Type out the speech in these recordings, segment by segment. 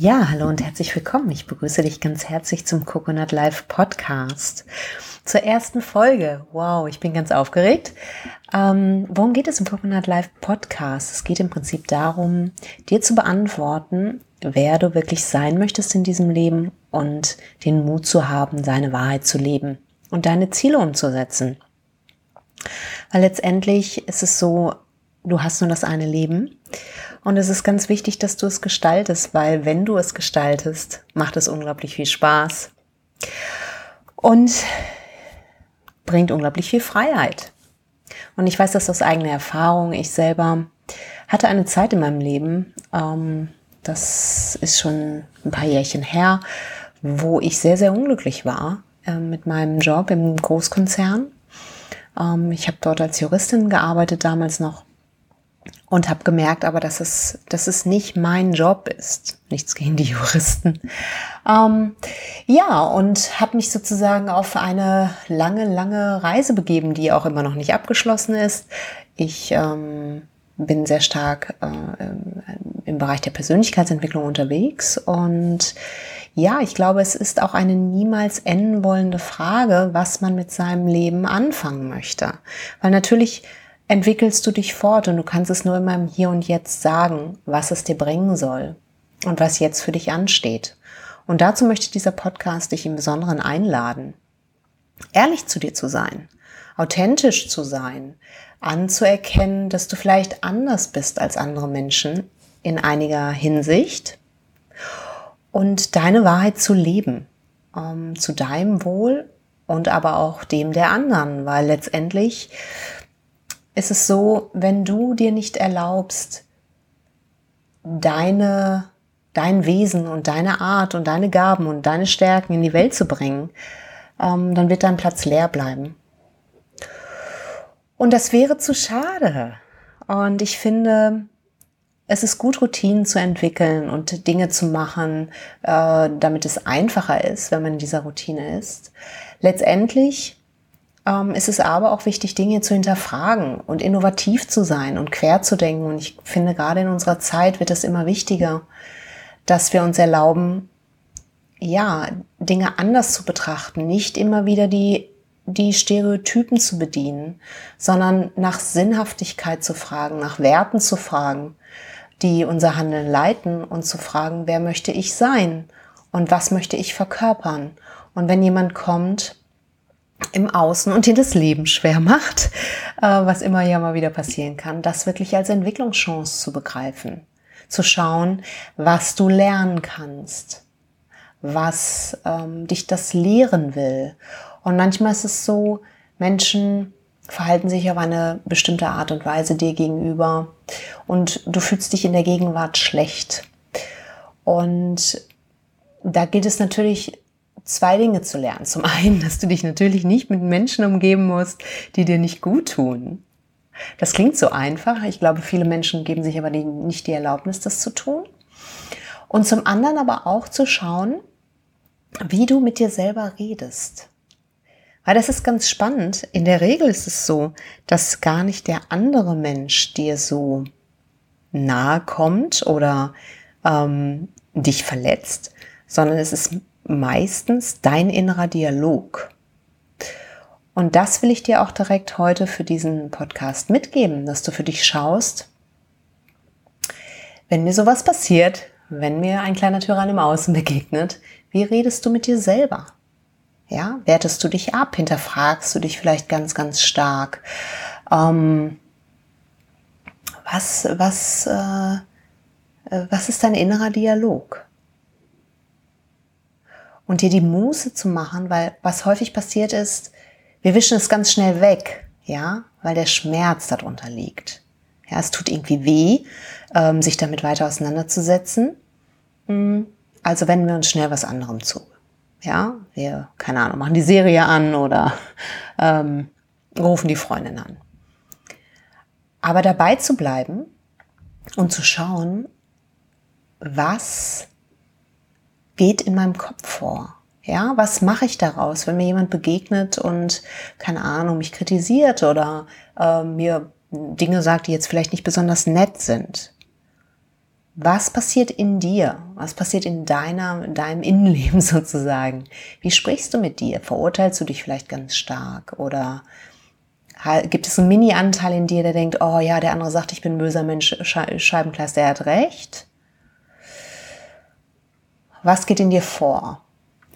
Ja, hallo und herzlich willkommen. Ich begrüße dich ganz herzlich zum Coconut Live Podcast. Zur ersten Folge. Wow, ich bin ganz aufgeregt. Ähm, worum geht es im Coconut Live Podcast? Es geht im Prinzip darum, dir zu beantworten, wer du wirklich sein möchtest in diesem Leben und den Mut zu haben, deine Wahrheit zu leben und deine Ziele umzusetzen. Weil letztendlich ist es so, du hast nur das eine Leben und es ist ganz wichtig, dass du es gestaltest, weil wenn du es gestaltest, macht es unglaublich viel Spaß und bringt unglaublich viel Freiheit. Und ich weiß das aus eigener Erfahrung. Ich selber hatte eine Zeit in meinem Leben, ähm, das ist schon ein paar Jährchen her, wo ich sehr, sehr unglücklich war äh, mit meinem Job im Großkonzern. Ähm, ich habe dort als Juristin gearbeitet damals noch und habe gemerkt, aber dass es, dass es nicht mein Job ist. Nichts gegen die Juristen. Ähm, ja, und habe mich sozusagen auf eine lange, lange Reise begeben, die auch immer noch nicht abgeschlossen ist. Ich ähm, bin sehr stark äh, im Bereich der Persönlichkeitsentwicklung unterwegs und ja, ich glaube, es ist auch eine niemals enden wollende Frage, was man mit seinem Leben anfangen möchte. Weil natürlich entwickelst du dich fort und du kannst es nur immer im Hier und Jetzt sagen, was es dir bringen soll und was jetzt für dich ansteht. Und dazu möchte dieser Podcast dich im Besonderen einladen, ehrlich zu dir zu sein, authentisch zu sein, anzuerkennen, dass du vielleicht anders bist als andere Menschen in einiger Hinsicht und deine Wahrheit zu leben, ähm, zu deinem Wohl und aber auch dem der anderen, weil letztendlich ist es so, wenn du dir nicht erlaubst, deine, dein Wesen und deine Art und deine Gaben und deine Stärken in die Welt zu bringen, ähm, dann wird dein Platz leer bleiben. Und das wäre zu schade. Und ich finde, es ist gut, Routinen zu entwickeln und Dinge zu machen, äh, damit es einfacher ist, wenn man in dieser Routine ist. Letztendlich ähm, ist es aber auch wichtig, Dinge zu hinterfragen und innovativ zu sein und quer zu denken. Und ich finde, gerade in unserer Zeit wird es immer wichtiger, dass wir uns erlauben, ja, Dinge anders zu betrachten, nicht immer wieder die, die Stereotypen zu bedienen, sondern nach Sinnhaftigkeit zu fragen, nach Werten zu fragen, die unser Handeln leiten und zu fragen, wer möchte ich sein und was möchte ich verkörpern. Und wenn jemand kommt im Außen und dir das Leben schwer macht, äh, was immer ja mal wieder passieren kann, das wirklich als Entwicklungschance zu begreifen, zu schauen, was du lernen kannst, was ähm, dich das lehren will. Und manchmal ist es so, Menschen verhalten sich auf eine bestimmte Art und Weise dir gegenüber und du fühlst dich in der Gegenwart schlecht. Und da gilt es natürlich zwei Dinge zu lernen. Zum einen, dass du dich natürlich nicht mit Menschen umgeben musst, die dir nicht gut tun. Das klingt so einfach. Ich glaube, viele Menschen geben sich aber nicht die Erlaubnis, das zu tun. Und zum anderen aber auch zu schauen, wie du mit dir selber redest. Weil das ist ganz spannend. In der Regel ist es so, dass gar nicht der andere Mensch dir so nahe kommt oder ähm, dich verletzt, sondern es ist meistens dein innerer Dialog. Und das will ich dir auch direkt heute für diesen Podcast mitgeben, dass du für dich schaust, wenn mir sowas passiert, wenn mir ein kleiner Tyrann im Außen begegnet, wie redest du mit dir selber? Ja, wertest du dich ab? Hinterfragst du dich vielleicht ganz, ganz stark? Ähm, was, was, äh, äh was ist dein innerer Dialog? Und dir die Muße zu machen, weil was häufig passiert ist, wir wischen es ganz schnell weg, ja, weil der Schmerz darunter liegt. Ja, es tut irgendwie weh, ähm, sich damit weiter auseinanderzusetzen. Hm, also wenden wir uns schnell was anderem zu. Ja, wir, keine Ahnung, machen die Serie an oder ähm, rufen die Freundin an. Aber dabei zu bleiben und zu schauen, was geht in meinem Kopf vor? Ja, was mache ich daraus, wenn mir jemand begegnet und keine Ahnung mich kritisiert oder äh, mir Dinge sagt, die jetzt vielleicht nicht besonders nett sind? was passiert in dir? Was passiert in deiner, deinem Innenleben sozusagen? Wie sprichst du mit dir? Verurteilst du dich vielleicht ganz stark? Oder gibt es einen Mini-Anteil in dir, der denkt, oh ja, der andere sagt, ich bin ein böser Mensch, Scheibenkleister, der hat recht? Was geht in dir vor?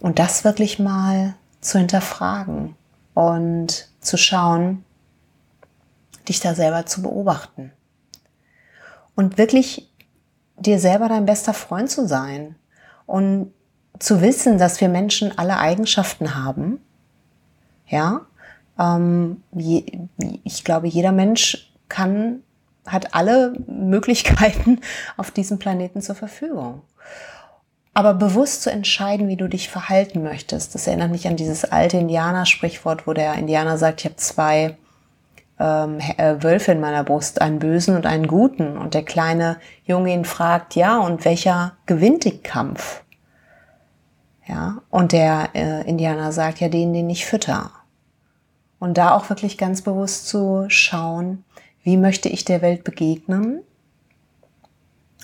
Und das wirklich mal zu hinterfragen und zu schauen, dich da selber zu beobachten. Und wirklich dir selber dein bester Freund zu sein und zu wissen, dass wir Menschen alle Eigenschaften haben. Ja, ähm, je, ich glaube, jeder Mensch kann, hat alle Möglichkeiten auf diesem Planeten zur Verfügung. Aber bewusst zu entscheiden, wie du dich verhalten möchtest, das erinnert mich an dieses alte Indianer-Sprichwort, wo der Indianer sagt, ich habe zwei ähm, äh, Wölfe in meiner Brust, einen bösen und einen guten. Und der kleine Junge ihn fragt, ja, und welcher gewinnt den Kampf? Ja, und der äh, Indianer sagt, ja, den, den ich fütter. Und da auch wirklich ganz bewusst zu schauen, wie möchte ich der Welt begegnen?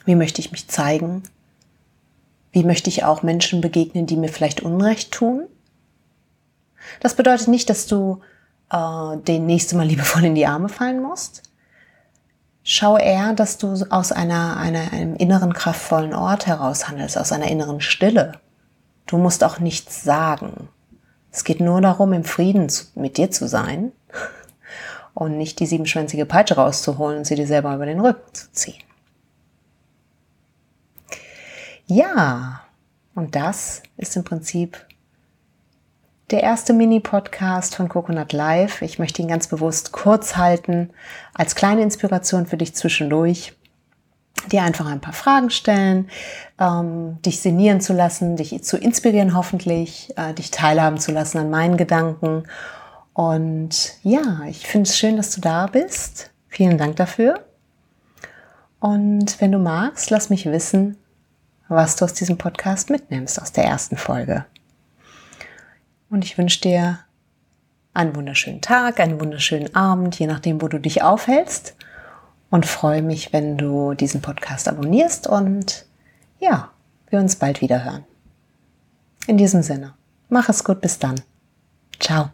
Wie möchte ich mich zeigen? Wie möchte ich auch Menschen begegnen, die mir vielleicht Unrecht tun? Das bedeutet nicht, dass du äh, den nächste Mal liebevoll in die Arme fallen musst. Schau eher, dass du aus einer, einer, einem inneren kraftvollen Ort heraus handelst, aus einer inneren Stille. Du musst auch nichts sagen. Es geht nur darum, im Frieden zu, mit dir zu sein und nicht die siebenschwänzige Peitsche rauszuholen und sie dir selber über den Rücken zu ziehen. Ja, und das ist im Prinzip der erste Mini-Podcast von Coconut Live. Ich möchte ihn ganz bewusst kurz halten, als kleine Inspiration für dich zwischendurch. Dir einfach ein paar Fragen stellen, ähm, dich sinnieren zu lassen, dich zu inspirieren hoffentlich, äh, dich teilhaben zu lassen an meinen Gedanken. Und ja, ich finde es schön, dass du da bist. Vielen Dank dafür. Und wenn du magst, lass mich wissen, was du aus diesem Podcast mitnimmst, aus der ersten Folge. Und ich wünsche dir einen wunderschönen Tag, einen wunderschönen Abend, je nachdem, wo du dich aufhältst. Und freue mich, wenn du diesen Podcast abonnierst und ja, wir uns bald wieder hören. In diesem Sinne, mach es gut, bis dann. Ciao.